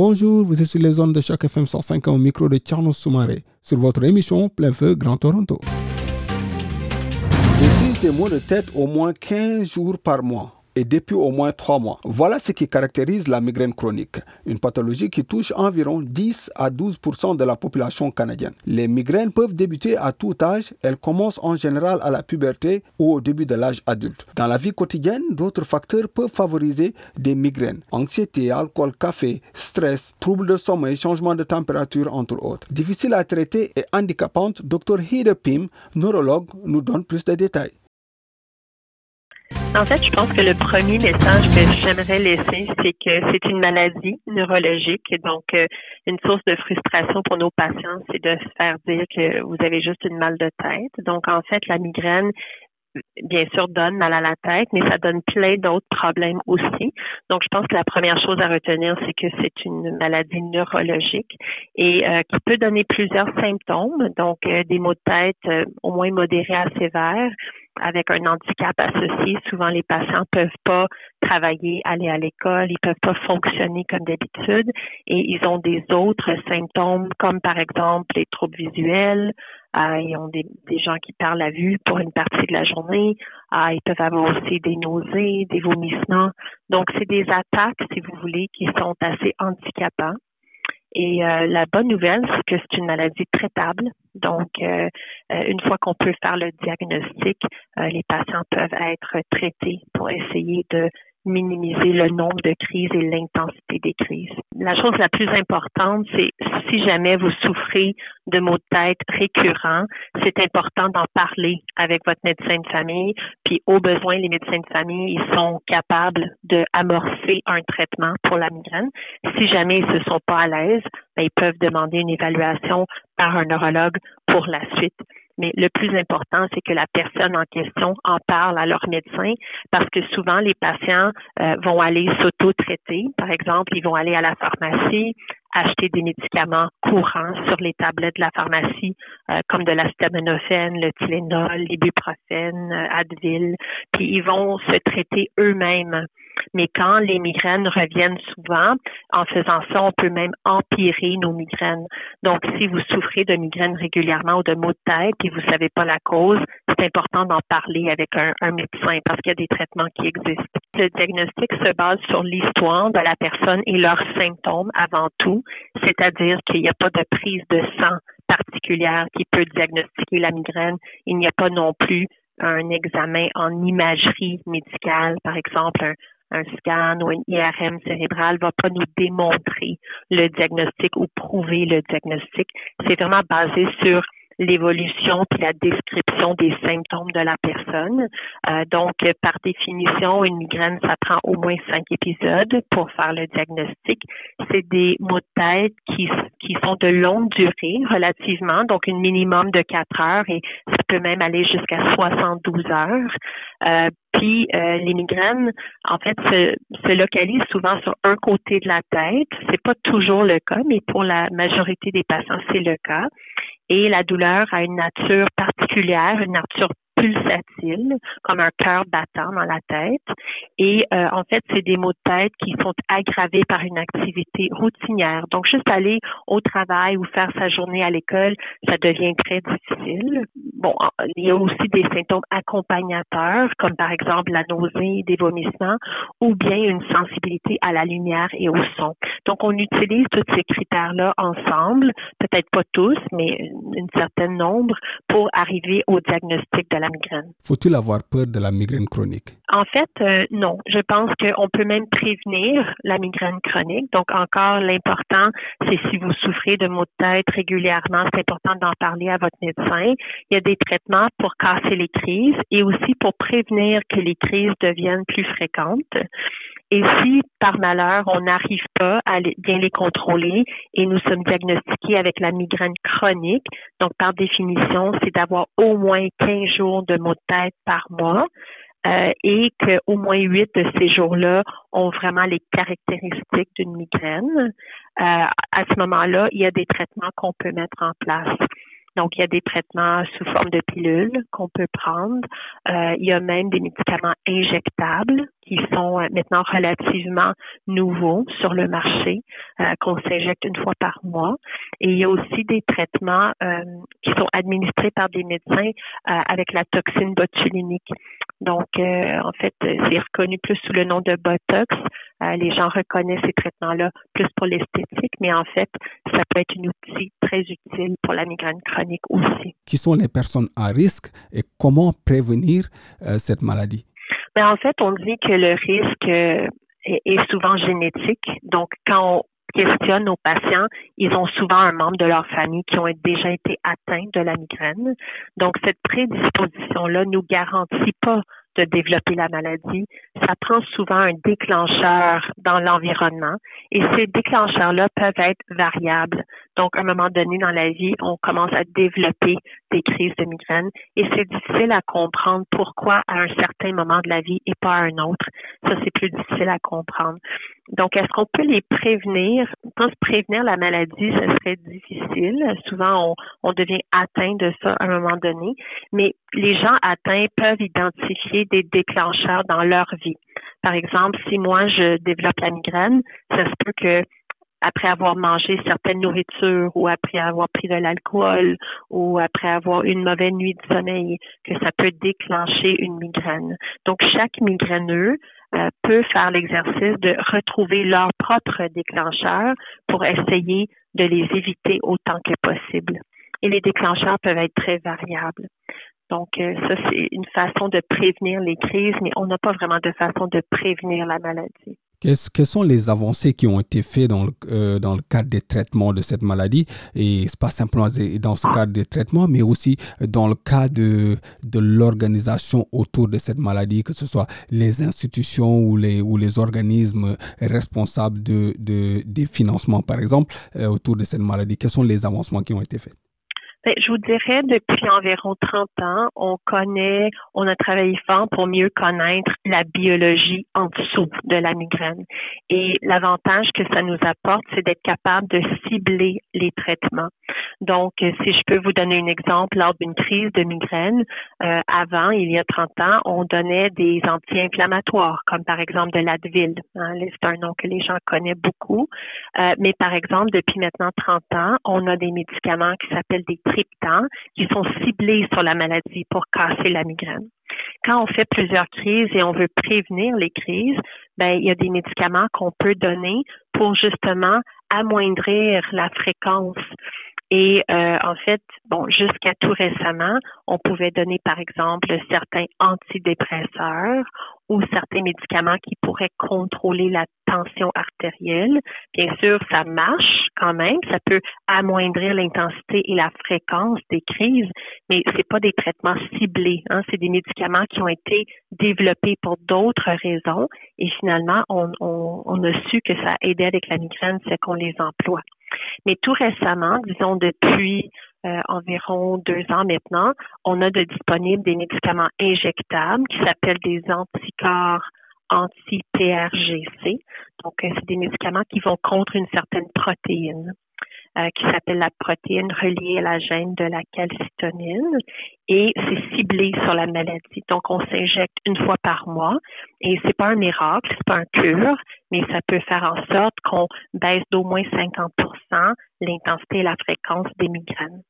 Bonjour, vous êtes sur les zones de chaque FM 105 au micro de Tcherno Soumaré sur votre émission Plein Feu Grand Toronto. Je des maux de tête au moins 15 jours par mois depuis au moins 3 mois. Voilà ce qui caractérise la migraine chronique, une pathologie qui touche environ 10 à 12% de la population canadienne. Les migraines peuvent débuter à tout âge, elles commencent en général à la puberté ou au début de l'âge adulte. Dans la vie quotidienne, d'autres facteurs peuvent favoriser des migraines. Anxiété, alcool, café, stress, troubles de sommeil, changement de température, entre autres. Difficile à traiter et handicapante, Dr Hide Pim, neurologue, nous donne plus de détails. En fait, je pense que le premier message que j'aimerais laisser, c'est que c'est une maladie neurologique. Donc, euh, une source de frustration pour nos patients, c'est de se faire dire que vous avez juste une mal de tête. Donc, en fait, la migraine, bien sûr, donne mal à la tête, mais ça donne plein d'autres problèmes aussi. Donc, je pense que la première chose à retenir, c'est que c'est une maladie neurologique et euh, qui peut donner plusieurs symptômes. Donc, euh, des maux de tête au moins modérés à sévères, avec un handicap associé, souvent les patients peuvent pas travailler, aller à l'école, ils peuvent pas fonctionner comme d'habitude et ils ont des autres symptômes comme par exemple les troubles visuels, euh, ils ont des, gens qui perdent la vue pour une partie de la journée, euh, ils peuvent avoir aussi des nausées, des vomissements. Donc c'est des attaques, si vous voulez, qui sont assez handicapants. Et euh, la bonne nouvelle, c'est que c'est une maladie traitable. Donc, euh, euh, une fois qu'on peut faire le diagnostic, les patients peuvent être traités pour essayer de minimiser le nombre de crises et l'intensité des crises. La chose la plus importante, c'est si jamais vous souffrez de maux de tête récurrents, c'est important d'en parler avec votre médecin de famille. Puis au besoin, les médecins de famille, ils sont capables de amorcer un traitement pour la migraine. Si jamais ils se sont pas à l'aise, ben, ils peuvent demander une évaluation par un neurologue pour la suite. Mais le plus important, c'est que la personne en question en parle à leur médecin parce que souvent les patients euh, vont aller s'auto-traiter. Par exemple, ils vont aller à la pharmacie, acheter des médicaments courants sur les tablettes de la pharmacie, euh, comme de l'acétaminophène, le Tylenol, l'ibuprofène, euh, Advil, puis ils vont se traiter eux-mêmes. Mais quand les migraines reviennent souvent, en faisant ça, on peut même empirer nos migraines. Donc, si vous souffrez de migraines régulièrement ou de maux de tête et vous ne savez pas la cause, c'est important d'en parler avec un, un médecin parce qu'il y a des traitements qui existent. Le diagnostic se base sur l'histoire de la personne et leurs symptômes avant tout c'est-à-dire qu'il n'y a pas de prise de sang particulière qui peut diagnostiquer la migraine. Il n'y a pas non plus un examen en imagerie médicale, par exemple un, scan ou un IRM cérébral va pas nous démontrer le diagnostic ou prouver le diagnostic. C'est vraiment basé sur l'évolution puis la description des symptômes de la personne. Euh, donc, par définition, une migraine, ça prend au moins cinq épisodes pour faire le diagnostic. C'est des maux de tête qui, qui sont de longue durée relativement, donc un minimum de quatre heures et ça peut même aller jusqu'à 72 heures. Euh, puis euh, les migraines, en fait, se, se, localisent souvent sur un côté de la tête. C'est pas toujours le cas, mais pour la majorité des patients, c'est le cas et la douleur a une nature particulière, une nature pulsatile, comme un cœur battant dans la tête. Et euh, en fait, c'est des maux de tête qui sont aggravés par une activité routinière. Donc, juste aller au travail ou faire sa journée à l'école, ça devient très difficile. Bon, il y a aussi des symptômes accompagnateurs, comme par exemple la nausée, des vomissements, ou bien une sensibilité à la lumière et au son. Donc, on utilise tous ces critères-là ensemble, peut-être pas tous, mais un certain nombre, pour arriver au diagnostic de la migraine. Faut-il avoir peur de la migraine chronique? En fait, euh, non. Je pense qu'on peut même prévenir la migraine chronique. Donc, encore, l'important, c'est si vous souffrez de maux de tête régulièrement, c'est important d'en parler à votre médecin. Il y a des traitements pour casser les crises et aussi pour prévenir que les crises deviennent plus fréquentes. Et si par malheur on n'arrive pas à bien les contrôler et nous sommes diagnostiqués avec la migraine chronique, donc par définition, c'est d'avoir au moins 15 jours de maux de tête par mois. Euh, et qu'au moins huit de ces jours-là ont vraiment les caractéristiques d'une migraine. Euh, à ce moment-là, il y a des traitements qu'on peut mettre en place. Donc, il y a des traitements sous forme de pilules qu'on peut prendre. Euh, il y a même des médicaments injectables qui sont euh, maintenant relativement nouveaux sur le marché, euh, qu'on s'injecte une fois par mois. Et il y a aussi des traitements qui sont administrés par des médecins avec la toxine botuliniste. Donc, en fait, c'est reconnu plus sous le nom de Botox. Les gens reconnaissent ces traitements-là plus pour l'esthétique, mais en fait, ça peut être un outil très utile pour la migraine chronique aussi. Qui sont les personnes à risque et comment prévenir euh, cette maladie? Ben, en fait, on dit que le risque euh, est, souvent génétique. Donc, quand on questionne nos patients, ils ont souvent un membre de leur famille qui ont déjà été atteints de la migraine. Donc, cette prédisposition-là nous garantit pas de développer la maladie, ça prend souvent un déclencheur dans l'environnement et ces déclencheurs-là peuvent être variables. Donc, à un moment donné dans la vie, on commence à développer des crises de migraine et c'est difficile à comprendre pourquoi à un certain moment de la vie et pas à un autre. Ça, c'est plus difficile à comprendre. Donc, est-ce qu'on peut les prévenir? Je pense prévenir la maladie, ce serait difficile. Souvent, on, on devient atteint de ça à un moment donné, mais les gens atteints peuvent identifier des déclencheurs dans leur vie. Par exemple, si moi je développe la migraine, ça se peut que après avoir mangé certaines nourritures ou après avoir pris de l'alcool ou après avoir une mauvaise nuit de sommeil, que ça peut déclencher une migraine. Donc, chaque migraineux euh, peut faire l'exercice de retrouver leur propre déclencheur pour essayer de les éviter autant que possible. Et les déclencheurs peuvent être très variables. Donc, euh, ça, c'est une façon de prévenir les crises, mais on n'a pas vraiment de façon de prévenir la maladie. Quelles sont les avancées qui ont été faites dans le, euh, dans le cadre des traitements de cette maladie? Et c'est pas simplement dans ce cadre des traitements, mais aussi dans le cadre de, de l'organisation autour de cette maladie, que ce soit les institutions ou les, ou les organismes responsables de, de des financements, par exemple, euh, autour de cette maladie. Quels sont les avancements qui ont été faits? Je vous dirais, depuis environ 30 ans, on connaît, on a travaillé fort pour mieux connaître la biologie en dessous de la migraine. Et l'avantage que ça nous apporte, c'est d'être capable de cibler les traitements. Donc, si je peux vous donner un exemple, lors d'une crise de migraine, euh, avant, il y a 30 ans, on donnait des anti-inflammatoires, comme par exemple de l'Advil. Hein, c'est un nom que les gens connaissent beaucoup. Euh, mais par exemple, depuis maintenant 30 ans, on a des médicaments qui s'appellent des qui sont ciblés sur la maladie pour casser la migraine. Quand on fait plusieurs crises et on veut prévenir les crises, ben il y a des médicaments qu'on peut donner pour justement amoindrir la fréquence et euh, en fait, bon, jusqu'à tout récemment, on pouvait donner par exemple certains antidépresseurs ou certains médicaments qui pourraient contrôler la tension artérielle. Bien sûr, ça marche quand même, ça peut amoindrir l'intensité et la fréquence des crises, mais c'est pas des traitements ciblés. Hein. C'est des médicaments qui ont été développés pour d'autres raisons et finalement, on, on, on a su que ça aidait avec la migraine, c'est qu'on les emploie. Mais tout récemment, disons depuis euh, environ deux ans maintenant, on a de disponibles des médicaments injectables qui s'appellent des anticorps anti-PRGC. Donc, euh, c'est des médicaments qui vont contre une certaine protéine. Euh, qui s'appelle la protéine reliée à la gène de la calcitonine et c'est ciblé sur la maladie. Donc, on s'injecte une fois par mois et c'est pas un miracle, c'est pas un cure, mais ça peut faire en sorte qu'on baisse d'au moins 50% l'intensité et la fréquence des migraines.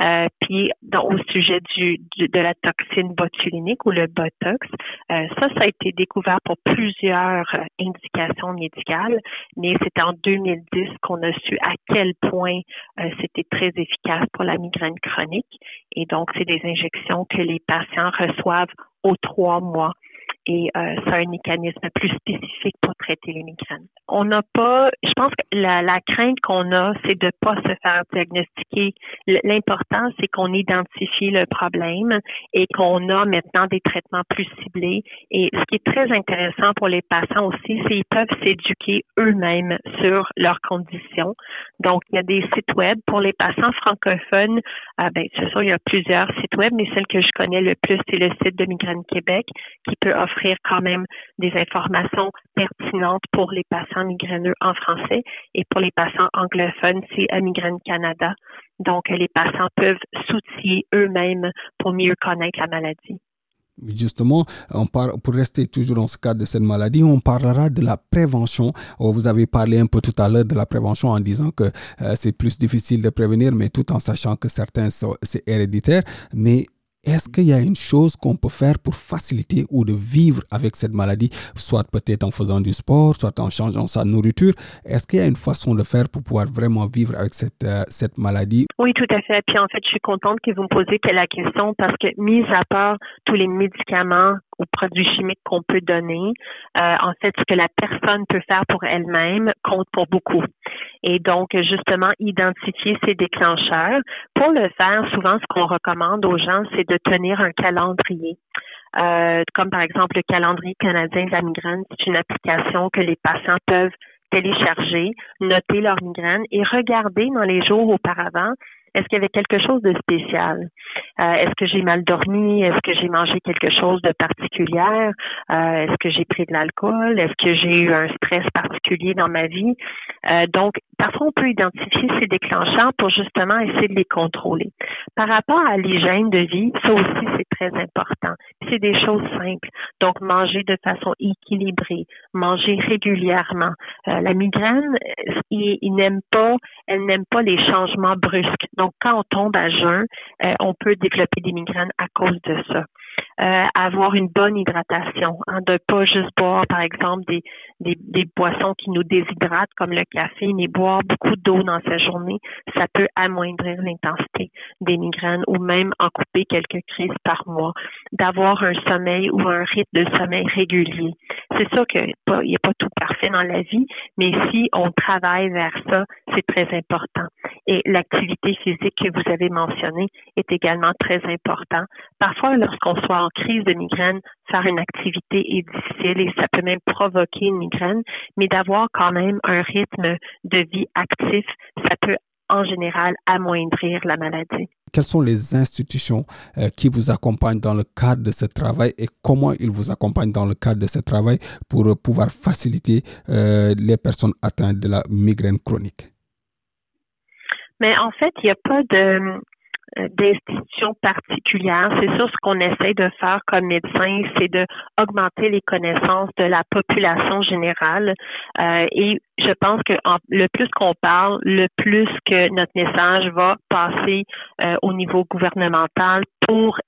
Euh, puis au sujet du, de la toxine botulinique ou le Botox, euh, ça, ça a été découvert pour plusieurs euh, indications médicales, mais c'est en 2010 qu'on a su à quel point c'était très efficace pour la migraine chronique. Et donc, c'est des injections que les patients reçoivent aux trois mois. Et euh, c'est un mécanisme plus spécifique pour traiter les migraines. On n'a pas, je pense que la, la crainte qu'on a, c'est de pas se faire diagnostiquer. L'important, c'est qu'on identifie le problème et qu'on a maintenant des traitements plus ciblés. Et ce qui est très intéressant pour les patients aussi, c'est qu'ils peuvent s'éduquer eux-mêmes sur leurs conditions. Donc, il y a des sites web pour les patients francophones. Euh, ben, c'est sûr, il y a plusieurs sites web, mais celle que je connais le plus, c'est le site de Migraine Québec qui peut offrir quand même des informations pertinentes pour les patients migraineux en français et pour les patients anglophones, c'est Migraine Canada. Donc, les patients peuvent s'outiller eux-mêmes pour mieux connaître la maladie. Justement, pour rester toujours dans ce cadre de cette maladie, on parlera de la prévention. Oh, vous avez parlé un peu tout à l'heure de la prévention en disant que euh, c'est plus difficile de prévenir, mais tout en sachant que certains c'est héréditaire. Mais est-ce qu'il y a une chose qu'on peut faire pour faciliter ou de vivre avec cette maladie, soit peut-être en faisant du sport, soit en changeant sa nourriture? Est-ce qu'il y a une façon de faire pour pouvoir vraiment vivre avec cette, euh, cette maladie? Oui, tout à fait. Puis en fait, je suis contente que vous me posiez la question parce que, mis à part tous les médicaments ou produits chimiques qu'on peut donner, euh, en fait, ce que la personne peut faire pour elle-même compte pour beaucoup. Et donc, justement, identifier ces déclencheurs. Pour le faire, souvent, ce qu'on recommande aux gens, c'est de tenir un calendrier. Euh, comme par exemple le calendrier canadien de la migraine, c'est une application que les patients peuvent télécharger, noter leur migraine et regarder dans les jours auparavant est-ce qu'il y avait quelque chose de spécial? Euh, est-ce que j'ai mal dormi? Est-ce que j'ai mangé quelque chose de particulier? Euh, est-ce que j'ai pris de l'alcool? Est-ce que j'ai eu un stress particulier dans ma vie? Euh, donc, parfois, on peut identifier ces déclencheurs pour justement essayer de les contrôler. Par rapport à l'hygiène de vie, ça aussi, c'est très important. C'est des choses simples. Donc, manger de façon équilibrée, manger régulièrement. la migraine, elle n'aime pas les changements brusques. Donc, quand on tombe à jeun, euh, on peut développer des migraines à cause de ça. Euh, avoir une bonne hydratation, hein, de pas juste boire, par exemple, des, des, des, boissons qui nous déshydratent comme le café, mais boire beaucoup d'eau dans sa journée, ça peut amoindrir l'intensité des migraines ou même en couper quelques crises par mois. D'avoir un sommeil ou un rythme de sommeil régulier. C'est sûr qu'il n'y a pas tout parfait dans la vie, mais si on travaille vers ça, c'est très important. Et l'activité physique que vous avez mentionnée est également très important. Parfois, lorsqu'on soit en crise de migraine, faire une activité est difficile et ça peut même provoquer une migraine, mais d'avoir quand même un rythme de vie actif, ça peut en général amoindrir la maladie. Quelles sont les institutions euh, qui vous accompagnent dans le cadre de ce travail et comment ils vous accompagnent dans le cadre de ce travail pour pouvoir faciliter euh, les personnes atteintes de la migraine chronique? Mais en fait, il n'y a pas de euh, d'institutions particulières. C'est sûr, ce qu'on essaie de faire comme médecin, c'est de augmenter les connaissances de la population générale. Euh, et je pense que le plus qu'on parle, le plus que notre message va passer euh, au niveau gouvernemental pour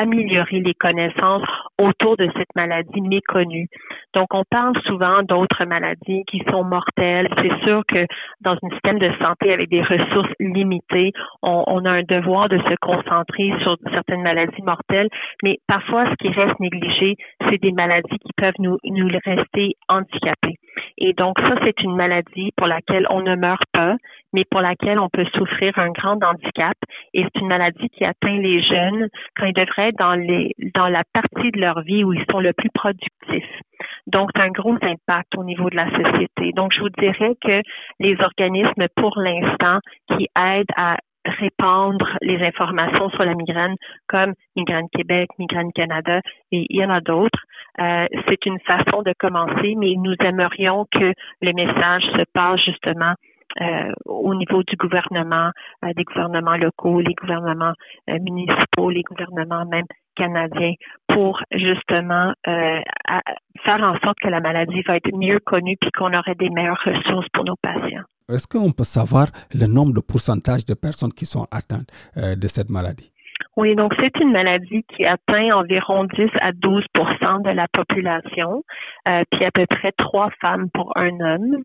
améliorer les connaissances autour de cette maladie méconnue. Donc, on parle souvent d'autres maladies qui sont mortelles. C'est sûr que dans un système de santé avec des ressources limitées, on, a un devoir de se concentrer sur certaines maladies mortelles, mais parfois, ce qui reste négligé, c'est des maladies qui peuvent nous, nous rester handicapées. Et donc, ça, c'est une maladie pour laquelle on ne meurt pas, mais pour laquelle on peut souffrir un grand handicap. Et c'est une maladie qui atteint les jeunes quand ils devraient être dans, les, dans la partie de leur vie où ils sont le plus productifs. Donc, c'est un gros impact au niveau de la société. Donc, je vous dirais que les organismes, pour l'instant, qui aident à répandre les informations sur la migraine comme Migraine Québec, Migraine Canada et il y en a d'autres. Euh, c'est une façon de commencer, mais nous aimerions que le message se passe justement euh, au niveau du gouvernement, euh, des gouvernements locaux, les gouvernements euh, municipaux, les gouvernements même canadiens, pour justement faire en sorte que la maladie va être mieux connue puis qu'on aurait des meilleures ressources pour nos patients. Est-ce qu'on peut savoir le nombre de pourcentage de personnes qui sont atteintes de cette maladie? Oui, donc c'est une maladie qui atteint environ 10 à 12% de la population, puis à peu près trois femmes pour un homme.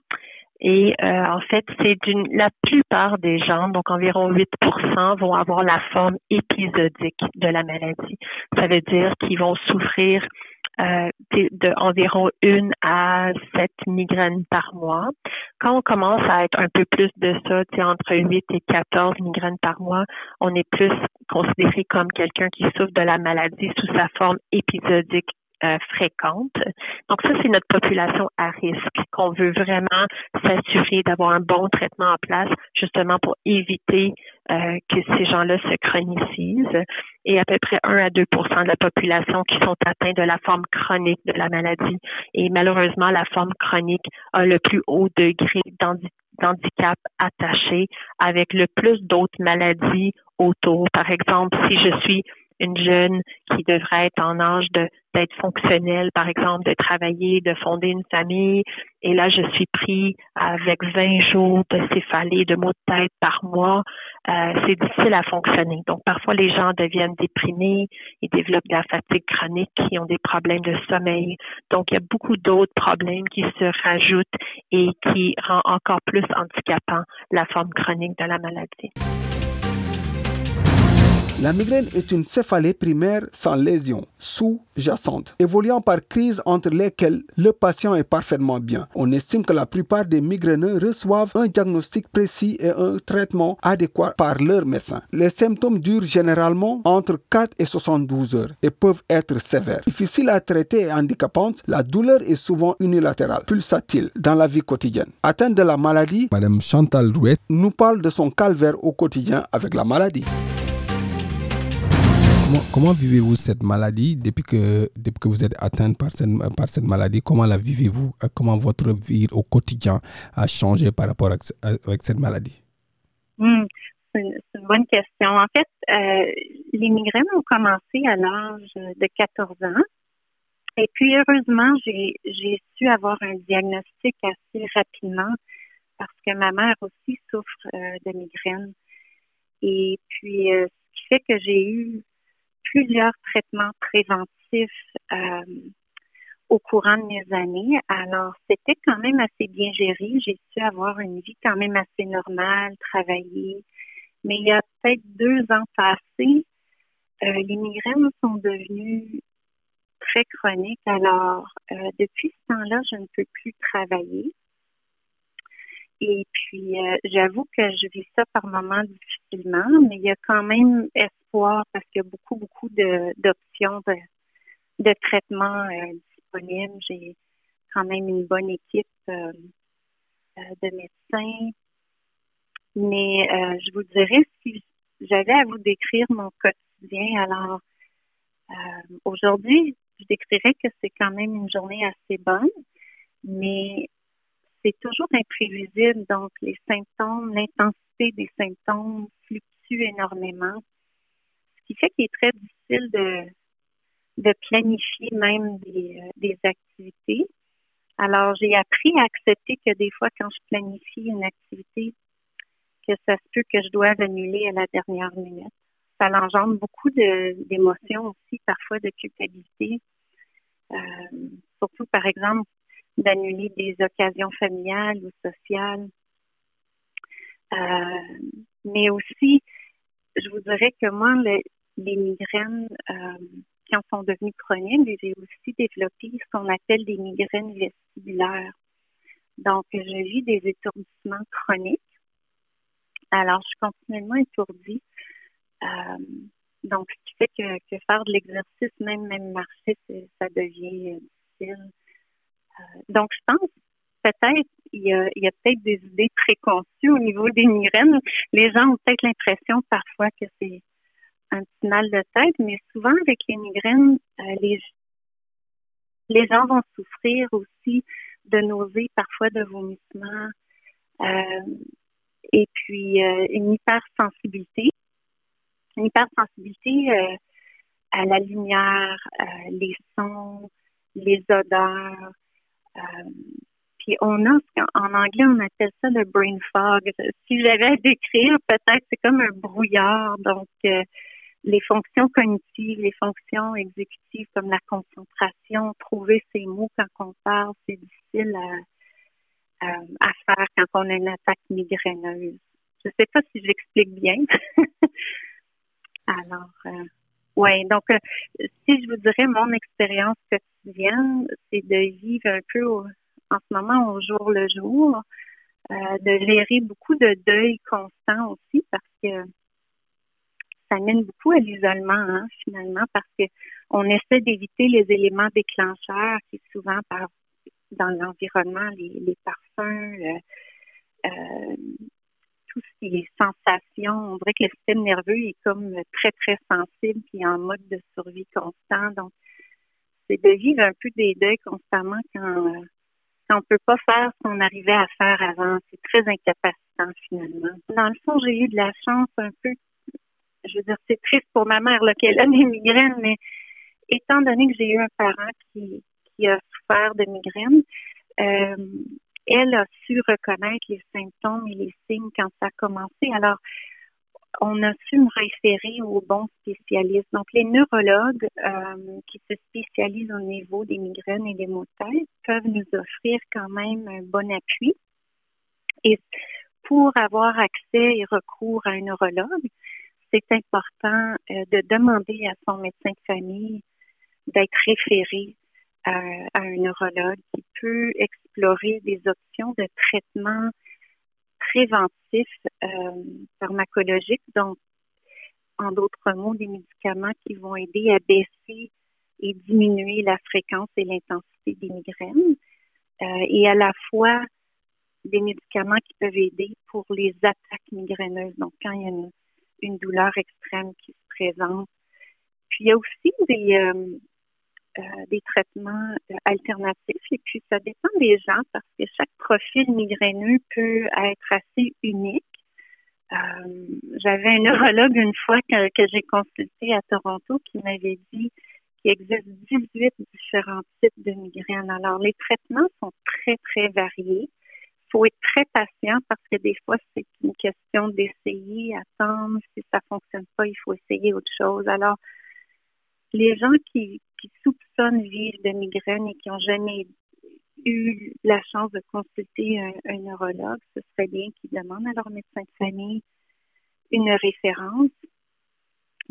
Et euh, en fait, c'est d'une la plupart des gens, donc environ 8% vont avoir la forme épisodique de la maladie. Ça veut dire qu'ils vont souffrir euh, de une à sept migraines par mois. Quand on commence à être un peu plus de ça, entre 8 et 14 migraines par mois, on est plus considéré comme quelqu'un qui souffre de la maladie sous sa forme épisodique euh. Donc ça, c'est notre population à risque qu'on veut vraiment s'assurer d'avoir un bon traitement en place, justement pour éviter euh, que ces gens-là se chronicisent. Et à peu près 1 à 2% de la population qui sont atteints de la forme chronique de la maladie. Et malheureusement, la forme chronique a le plus haut degré d'handicap attaché avec le plus d'autres maladies autour. Par exemple, si je suis une jeune qui devrait être en âge de d'être fonctionnelle, par exemple, de travailler, de fonder une famille. Et là, je suis pris avec 20 jours de céphalée, de maux de tête par mois. Euh, c'est difficile à fonctionner. Donc, parfois, les gens deviennent déprimés, ils développent de la fatigue chronique, ils ont des problèmes de sommeil. Donc, il y a beaucoup d'autres problèmes qui se rajoutent et qui rend encore plus handicapant la forme chronique de la maladie. La migraine est une céphalée primaire sans lésion, sous-jacente, évoluant par crise entre lesquelles le patient est parfaitement bien. On estime que la plupart des migraineux reçoivent un diagnostic précis et un traitement adéquat par leur médecin. Les symptômes durent généralement entre 4 et 72 heures et peuvent être sévères. Difficile à traiter et handicapante, la douleur est souvent unilatérale, pulsatile dans la vie quotidienne. Atteinte de la maladie, Madame Chantal Rouet nous parle de son calvaire au quotidien avec la maladie. Comment, vivez-vous cette maladie depuis que, depuis que vous êtes atteinte par cette, par cette maladie? Comment la vivez-vous? Euh, Comment votre vie au quotidien a changé par rapport à, avec cette maladie? Hmm, C'est une, bonne question. En fait, euh, les migraines ont commencé à l'âge de 14 ans. Et puis, heureusement, j'ai su avoir un diagnostic assez rapidement parce que ma mère aussi souffre euh, de migraines. Et puis, ce qui fait que j'ai eu plusieurs traitements préventifs euh, au courant de mes années. Alors, c'était quand même assez bien géré. J'ai su avoir une vie quand même assez normale, travailler. Mais il y a peut-être deux ans passés, euh, les migraines sont devenues très chroniques. Alors, euh, depuis ce temps-là, je ne peux plus travailler. Et puis, euh, j'avoue que je vis ça par moments difficilement, mais il y a quand même espoir parce qu'il y a beaucoup, beaucoup d'options de, de, traitement euh, disponibles. J'ai quand même une bonne équipe euh, de médecins. Mais je vous dirais, si j'avais à vous décrire mon quotidien, alors aujourd'hui, je décrirais que c'est quand même une journée assez bonne, mais c'est toujours imprévisible. Donc, les symptômes, l'intensité des symptômes fluctue énormément, ce qui fait qu'il est très difficile de, planifier même des, euh, des activités. Alors, j'ai appris à accepter que des fois, quand je planifie une activité, que ça se peut que je doive annuler à la dernière minute. Ça engendre beaucoup d'émotions aussi, parfois de culpabilité. Euh, surtout, par exemple, d'annuler des occasions familiales ou sociales. Euh, mais aussi, je vous dirais que moi, les migraines, euh, quand sont devenues chroniques, j'ai aussi développé ce qu'on appelle des migraines vestibulaires. Donc, je vis des étourdissements chroniques. Alors, je suis continuellement étourdie. Euh, donc, ce qui fait que, que faire de l'exercice, même, même marcher, ça devient difficile. Euh, donc, je pense peut-être il y a, a peut-être des idées préconçues au niveau des migraines. Les gens ont peut-être l'impression parfois que c'est un petit mal de tête, mais souvent avec les migraines, euh, les, les gens vont souffrir aussi de nausées, parfois de vomissements, euh, et puis une hypersensibilité. Une hypersensibilité à la lumière, les sons, les odeurs, euh, puis on a, en anglais, on appelle ça le brain fog. Si j'avais à décrire, peut-être c'est comme un brouillard. Donc, euh, les fonctions cognitives, les fonctions exécutives comme la concentration, trouver ses mots quand on parle, c'est difficile à, à, faire quand on a une attaque migraineuse. Je ne sais pas si j'explique bien. Alors, euh, Oui, donc euh, si je vous dirais mon expérience quotidienne, c'est de vivre un peu en ce moment au jour le jour, euh, de gérer beaucoup de deuil constant aussi parce que ça mène beaucoup à l'isolement hein, finalement parce que on essaie d'éviter les éléments déclencheurs qui souvent par dans l'environnement, les, les parfums, euh, euh, tout ce qui. On dirait que le système nerveux est comme très, très sensible puis en mode de survie constant. Donc, c'est de vivre un peu des deuils constamment quand, quand on peut pas faire ce qu'on arrivait à faire avant. C'est très incapacitant finalement. Dans le fond, j'ai eu de la chance un peu. Je veux dire, c'est triste pour ma mère là, qu'elle a des migraines, mais étant donné que j'ai eu un parent qui, qui a souffert de migraines, euh, elle a su reconnaître les symptômes et les signes quand ça a commencé. Alors, on a su me référer aux bons spécialistes. Donc, les neurologues euh, qui se spécialisent au niveau des migraines et des maux de tête peuvent nous offrir quand même un bon appui. Et pour avoir accès et recours à un neurologue, c'est important euh, de demander à son médecin de famille d'être référé à, un neurologue qui peut des options de traitement préventif euh, pharmacologique, donc en d'autres mots, des médicaments qui vont aider à baisser et diminuer la fréquence et l'intensité des migraines, euh, et à la fois des médicaments qui peuvent aider pour les attaques migraineuses, donc quand il y a une, une douleur extrême qui se présente. Puis il y a aussi des, euh, euh, des traitements euh, alternatifs. Et puis, ça dépend des gens parce que chaque profil migraineux peut être assez unique. Euh, J'avais un neurologue une fois que, que j'ai consulté à Toronto qui m'avait dit qu'il existe 18 différents types de migraines. Alors, les traitements sont très, très variés. Il faut être très patient parce que des fois, c'est une question d'essayer, attendre. Si ça fonctionne pas, il faut essayer autre chose. Alors, les gens qui, qui soupçonnent vivre de migraines et qui n'ont jamais eu la chance de consulter un, neurologue, ce serait bien qu'ils demandent à leur médecin de famille une référence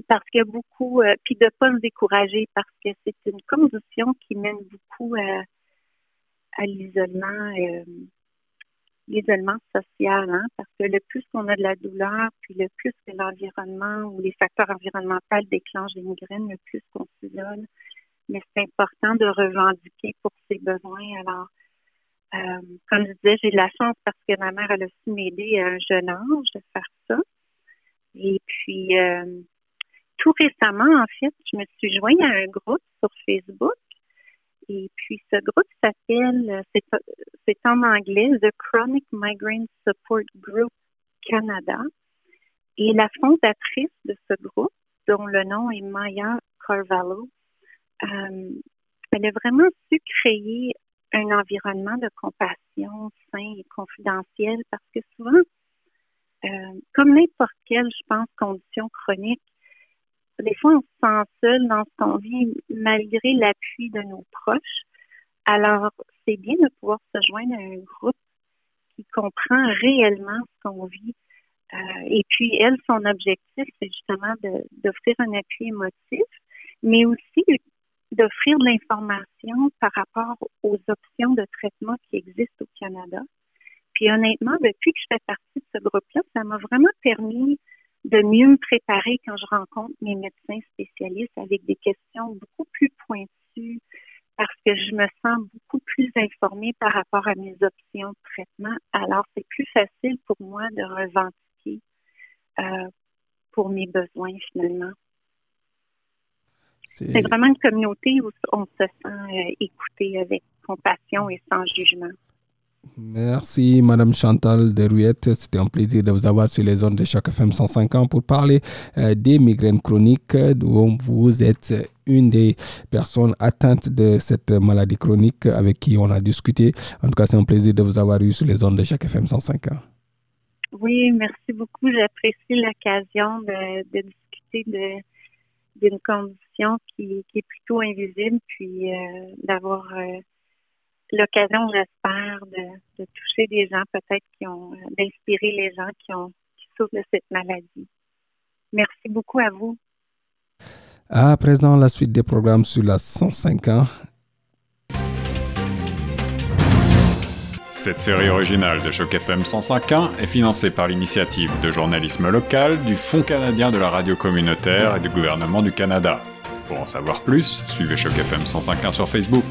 parce qu'il y a beaucoup, euh, puis de ne pas se décourager parce que c'est une condition qui mène beaucoup à, l'isolement. Euh, l'isolement social, hein, parce que le plus qu'on a de la douleur, puis le plus que l'environnement ou les facteurs environnementaux déclenchent des migraines, le plus qu'on s'isole. Mais c'est important de revendiquer pour ses besoins. Alors, euh, comme je disais, j'ai de la chance parce que ma mère, elle a su m'aider à un jeune âge de faire ça. Et puis, euh, tout récemment, en fait, je me suis jointe à un groupe sur Facebook et puis, ce groupe s'appelle, c'est en anglais, The Chronic Migraine Support Group Canada. Et la fondatrice de ce groupe, dont le nom est Maya Carvalho, euh, elle a vraiment su créer un environnement de compassion sain et confidentiel parce que souvent, euh, comme n'importe quelle, je pense, condition chronique, des fois, on se sent seul dans ce qu'on vit malgré l'appui de nos proches. Alors, c'est bien de pouvoir se joindre à un groupe qui comprend réellement ce qu'on vit. Euh, et puis, elle, son objectif, c'est justement d'offrir un appui émotif, mais aussi d'offrir de l'information par rapport aux options de traitement qui existent au Canada. Puis honnêtement, depuis que je fais partie de ce groupe-là, ça m'a vraiment permis de mieux me préparer quand je rencontre mes médecins spécialistes avec des questions beaucoup plus pointues parce que je me sens beaucoup plus informée par rapport à mes options de traitement. Alors, c'est plus facile pour moi de revendiquer euh, pour mes besoins finalement. C'est vraiment une communauté où on se sent euh, écouté avec compassion et sans jugement. Merci, Madame Chantal Derouette. C'était un plaisir de vous avoir sur les ondes de chaque FM 105 ans pour parler euh, des migraines chroniques, dont vous êtes une des personnes atteintes de cette maladie chronique avec qui on a discuté. En tout cas, c'est un plaisir de vous avoir eu sur les ondes de chaque FM 105 ans. Oui, merci beaucoup. J'apprécie l'occasion de, discuter d'une condition qui, est plutôt invisible, puis euh, d'avoir. Euh, l'occasion, j'espère, de, toucher des gens peut-être qui ont, euh, d'inspirer les gens qui ont qui souffrent de cette maladie. Merci beaucoup à vous. À présent, la suite des programmes sur la 105.1. Cette série originale de Choc FM 105.1 est financée par l'initiative de journalisme local du Fonds canadien de la radio communautaire et du gouvernement du Canada. Pour en savoir plus, suivez Choc FM 105.1 sur Facebook.